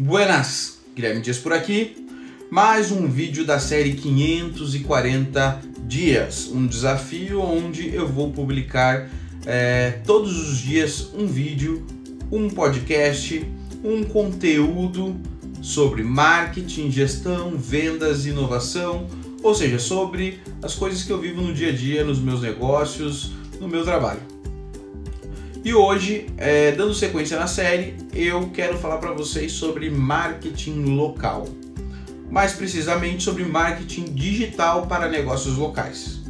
Buenas, Guilherme Dias por aqui. Mais um vídeo da série 540 dias, um desafio onde eu vou publicar é, todos os dias um vídeo, um podcast, um conteúdo sobre marketing, gestão, vendas, inovação, ou seja, sobre as coisas que eu vivo no dia a dia, nos meus negócios, no meu trabalho. E hoje, é, dando sequência na série, eu quero falar para vocês sobre marketing local. Mais precisamente sobre marketing digital para negócios locais.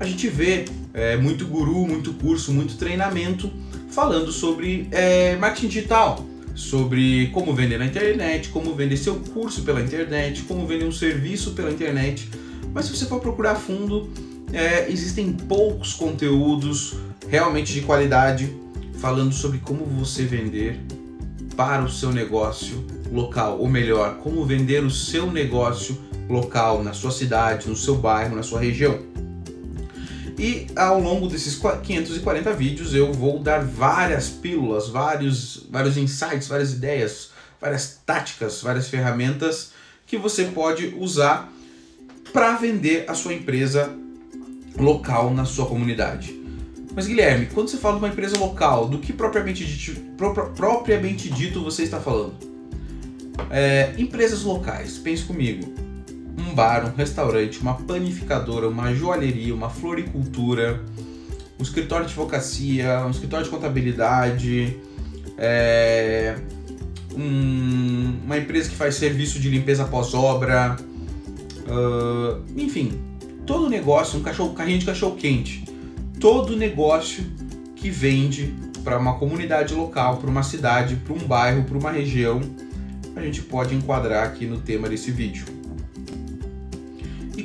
A gente vê é, muito guru, muito curso, muito treinamento falando sobre é, marketing digital, sobre como vender na internet, como vender seu curso pela internet, como vender um serviço pela internet. Mas se você for procurar fundo, é, existem poucos conteúdos realmente de qualidade falando sobre como você vender para o seu negócio local, ou melhor, como vender o seu negócio local na sua cidade, no seu bairro, na sua região. E ao longo desses 540 vídeos eu vou dar várias pílulas, vários, vários insights, várias ideias, várias táticas, várias ferramentas que você pode usar para vender a sua empresa local na sua comunidade. Mas Guilherme, quando você fala de uma empresa local, do que propriamente dito, propriamente dito você está falando? É, empresas locais, pense comigo um bar, um restaurante, uma panificadora, uma joalheria, uma floricultura, um escritório de advocacia, um escritório de contabilidade, é, um, uma empresa que faz serviço de limpeza pós-obra, uh, enfim, todo negócio, um cachorro, carrinho de cachorro quente, todo negócio que vende para uma comunidade local, para uma cidade, para um bairro, para uma região, a gente pode enquadrar aqui no tema desse vídeo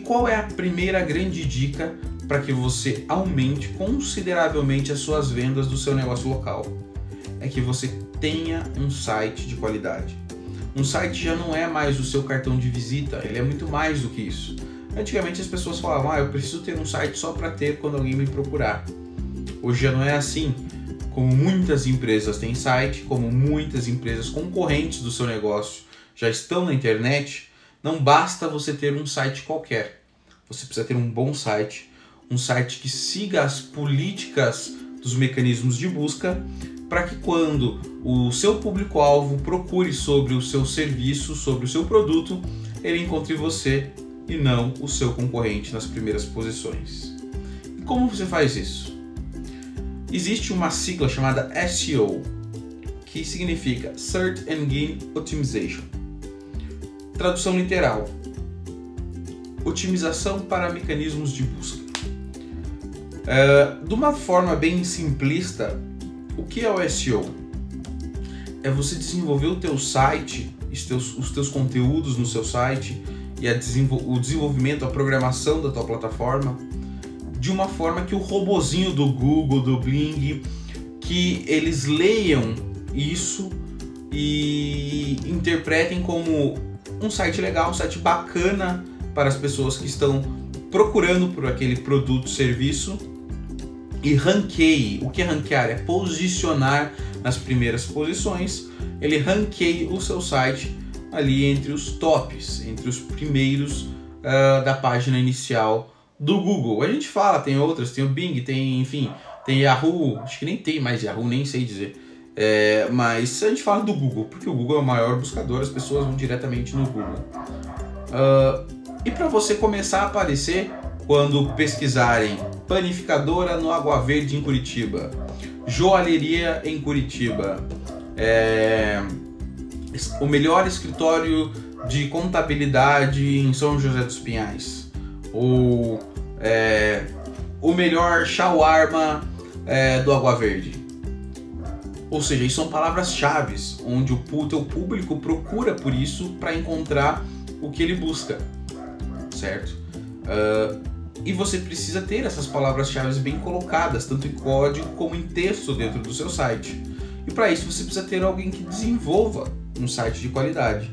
qual é a primeira grande dica para que você aumente consideravelmente as suas vendas do seu negócio local? É que você tenha um site de qualidade. Um site já não é mais o seu cartão de visita, ele é muito mais do que isso. Antigamente as pessoas falavam: "Ah, eu preciso ter um site só para ter quando alguém me procurar". Hoje já não é assim. Como muitas empresas têm site, como muitas empresas concorrentes do seu negócio já estão na internet, não basta você ter um site qualquer você precisa ter um bom site, um site que siga as políticas dos mecanismos de busca, para que quando o seu público-alvo procure sobre o seu serviço, sobre o seu produto, ele encontre você e não o seu concorrente nas primeiras posições. E como você faz isso? Existe uma sigla chamada SEO, que significa Search Engine Optimization. Tradução literal: otimização para mecanismos de busca. É, de uma forma bem simplista, o que é o SEO? É você desenvolver o teu site, os teus, os teus conteúdos no seu site e o desenvolvimento, a programação da tua plataforma de uma forma que o robozinho do Google, do Bing, que eles leiam isso e interpretem como um site legal, um site bacana para as pessoas que estão procurando por aquele produto, serviço e ranqueie. O que é ranquear? É posicionar nas primeiras posições. Ele ranqueie o seu site ali entre os tops, entre os primeiros uh, da página inicial do Google. A gente fala, tem outras, tem o Bing, tem, enfim, tem Yahoo, acho que nem tem mais Yahoo, nem sei dizer. É, mas a gente fala do Google, porque o Google é o maior buscador, as pessoas vão diretamente no Google. Uh, e para você começar a aparecer quando pesquisarem panificadora no Água Verde em Curitiba, joalheria em Curitiba, é, o melhor escritório de contabilidade em São José dos Pinhais, ou é, o melhor shawarma é, do Água Verde. Ou seja, isso são palavras-chave onde o teu público procura por isso para encontrar o que ele busca certo? Uh, e você precisa ter essas palavras-chave bem colocadas, tanto em código como em texto dentro do seu site. E para isso você precisa ter alguém que desenvolva um site de qualidade.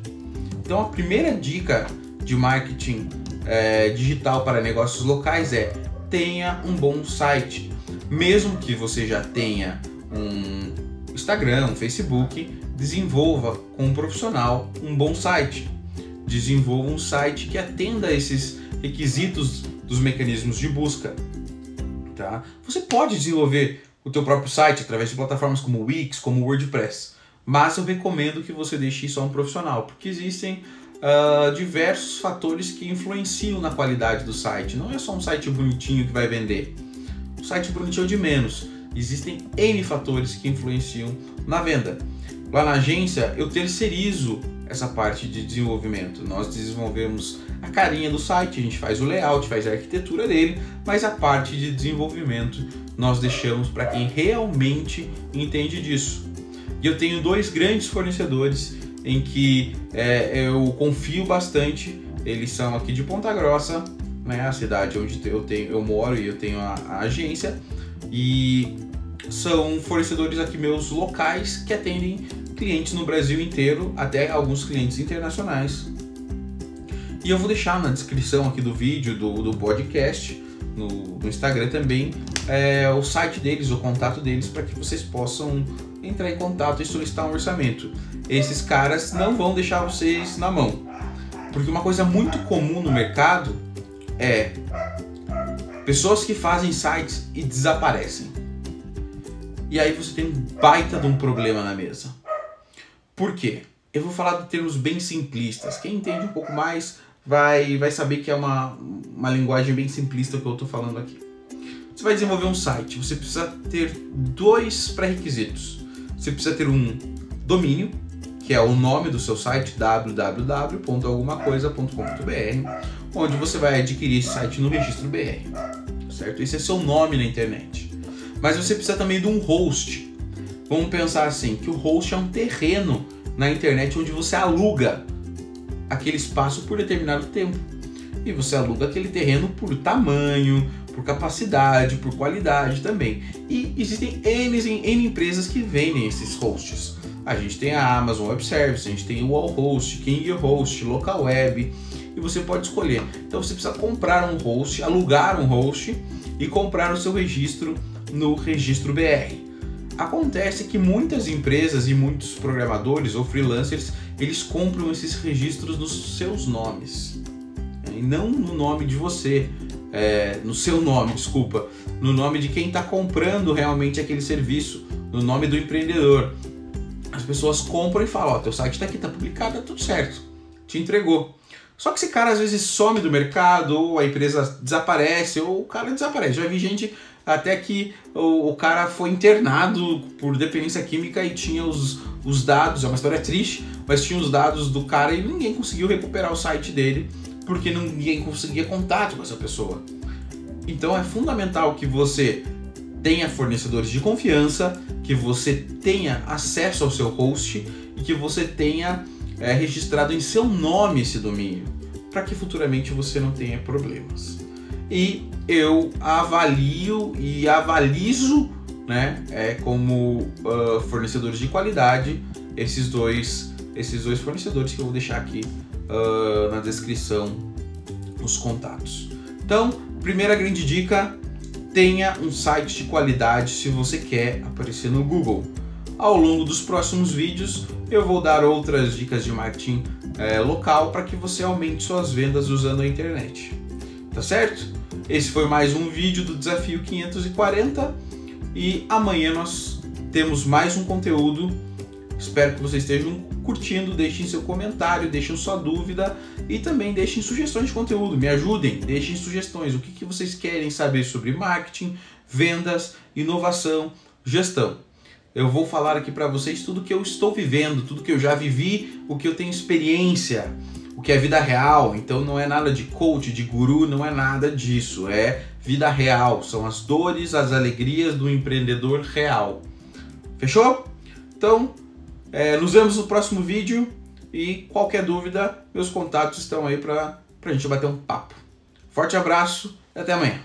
Então a primeira dica de marketing é, digital para negócios locais é tenha um bom site. Mesmo que você já tenha um Instagram, um Facebook, desenvolva com um profissional um bom site. Desenvolva um site que atenda a esses requisitos dos mecanismos de busca. Tá? Você pode desenvolver o teu próprio site através de plataformas como Wix, como WordPress, mas eu recomendo que você deixe isso a um profissional, porque existem uh, diversos fatores que influenciam na qualidade do site. Não é só um site bonitinho que vai vender. O site bonitinho é de menos. Existem N fatores que influenciam na venda. Lá na agência eu terceirizo essa parte de desenvolvimento. Nós desenvolvemos a carinha do site, a gente faz o layout, faz a arquitetura dele, mas a parte de desenvolvimento nós deixamos para quem realmente entende disso. E eu tenho dois grandes fornecedores em que é, eu confio bastante. Eles são aqui de Ponta Grossa, né, a cidade onde eu tenho, eu moro e eu tenho a, a agência. E são fornecedores aqui meus locais que atendem clientes no Brasil inteiro, até alguns clientes internacionais. E eu vou deixar na descrição aqui do vídeo, do, do podcast, no, no Instagram também, é, o site deles, o contato deles, para que vocês possam entrar em contato e solicitar um orçamento. Esses caras não vão deixar vocês na mão. Porque uma coisa muito comum no mercado é pessoas que fazem sites e desaparecem. E aí você tem um baita de um problema na mesa. Por quê? Eu vou falar de termos bem simplistas. Quem entende um pouco mais vai, vai saber que é uma, uma linguagem bem simplista que eu estou falando aqui. Você vai desenvolver um site, você precisa ter dois pré-requisitos. Você precisa ter um domínio, que é o nome do seu site, www.algumacoisa.com.br, onde você vai adquirir esse site no registro BR, certo? Esse é seu nome na internet. Mas você precisa também de um host. Vamos pensar assim, que o host é um terreno na internet onde você aluga aquele espaço por determinado tempo. E você aluga aquele terreno por tamanho, por capacidade, por qualidade também. E existem N, N empresas que vendem esses hosts. A gente tem a Amazon Web Service, a gente tem o Wallhost, King Host, Local Web, e você pode escolher. Então você precisa comprar um host, alugar um host e comprar o seu registro no registro BR. Acontece que muitas empresas e muitos programadores ou freelancers eles compram esses registros nos seus nomes e não no nome de você, é, no seu nome, desculpa, no nome de quem está comprando realmente aquele serviço, no nome do empreendedor. As pessoas compram e falam: Ó, teu site está aqui, está publicado, tá tudo certo, te entregou. Só que esse cara às vezes some do mercado, ou a empresa desaparece, ou o cara desaparece. Já vi gente até que o, o, cara foi internado por dependência química e tinha os, os dados, é uma história triste, mas tinha os dados do cara e ninguém conseguiu recuperar o site dele porque ninguém conseguia contato com essa pessoa. Então é fundamental que você tenha fornecedores de confiança, que você tenha acesso ao seu host e que você tenha é, registrado em seu nome esse domínio, para que futuramente você não tenha problemas e eu avalio e avalizo né, é, como uh, fornecedores de qualidade esses dois, esses dois fornecedores que eu vou deixar aqui uh, na descrição os contatos. Então, primeira grande dica, tenha um site de qualidade se você quer aparecer no Google. Ao longo dos próximos vídeos, eu vou dar outras dicas de marketing é, local para que você aumente suas vendas usando a internet. Tá certo? Esse foi mais um vídeo do Desafio 540 e amanhã nós temos mais um conteúdo. Espero que vocês estejam curtindo, deixem seu comentário, deixem sua dúvida e também deixem sugestões de conteúdo. Me ajudem, deixem sugestões. O que, que vocês querem saber sobre marketing, vendas, inovação, gestão. Eu vou falar aqui para vocês tudo que eu estou vivendo, tudo que eu já vivi, o que eu tenho experiência o que é vida real. Então não é nada de coach, de guru, não é nada disso. É vida real. São as dores, as alegrias do empreendedor real. Fechou? Então, é, nos vemos no próximo vídeo e qualquer dúvida, meus contatos estão aí para a gente bater um papo. Forte abraço e até amanhã.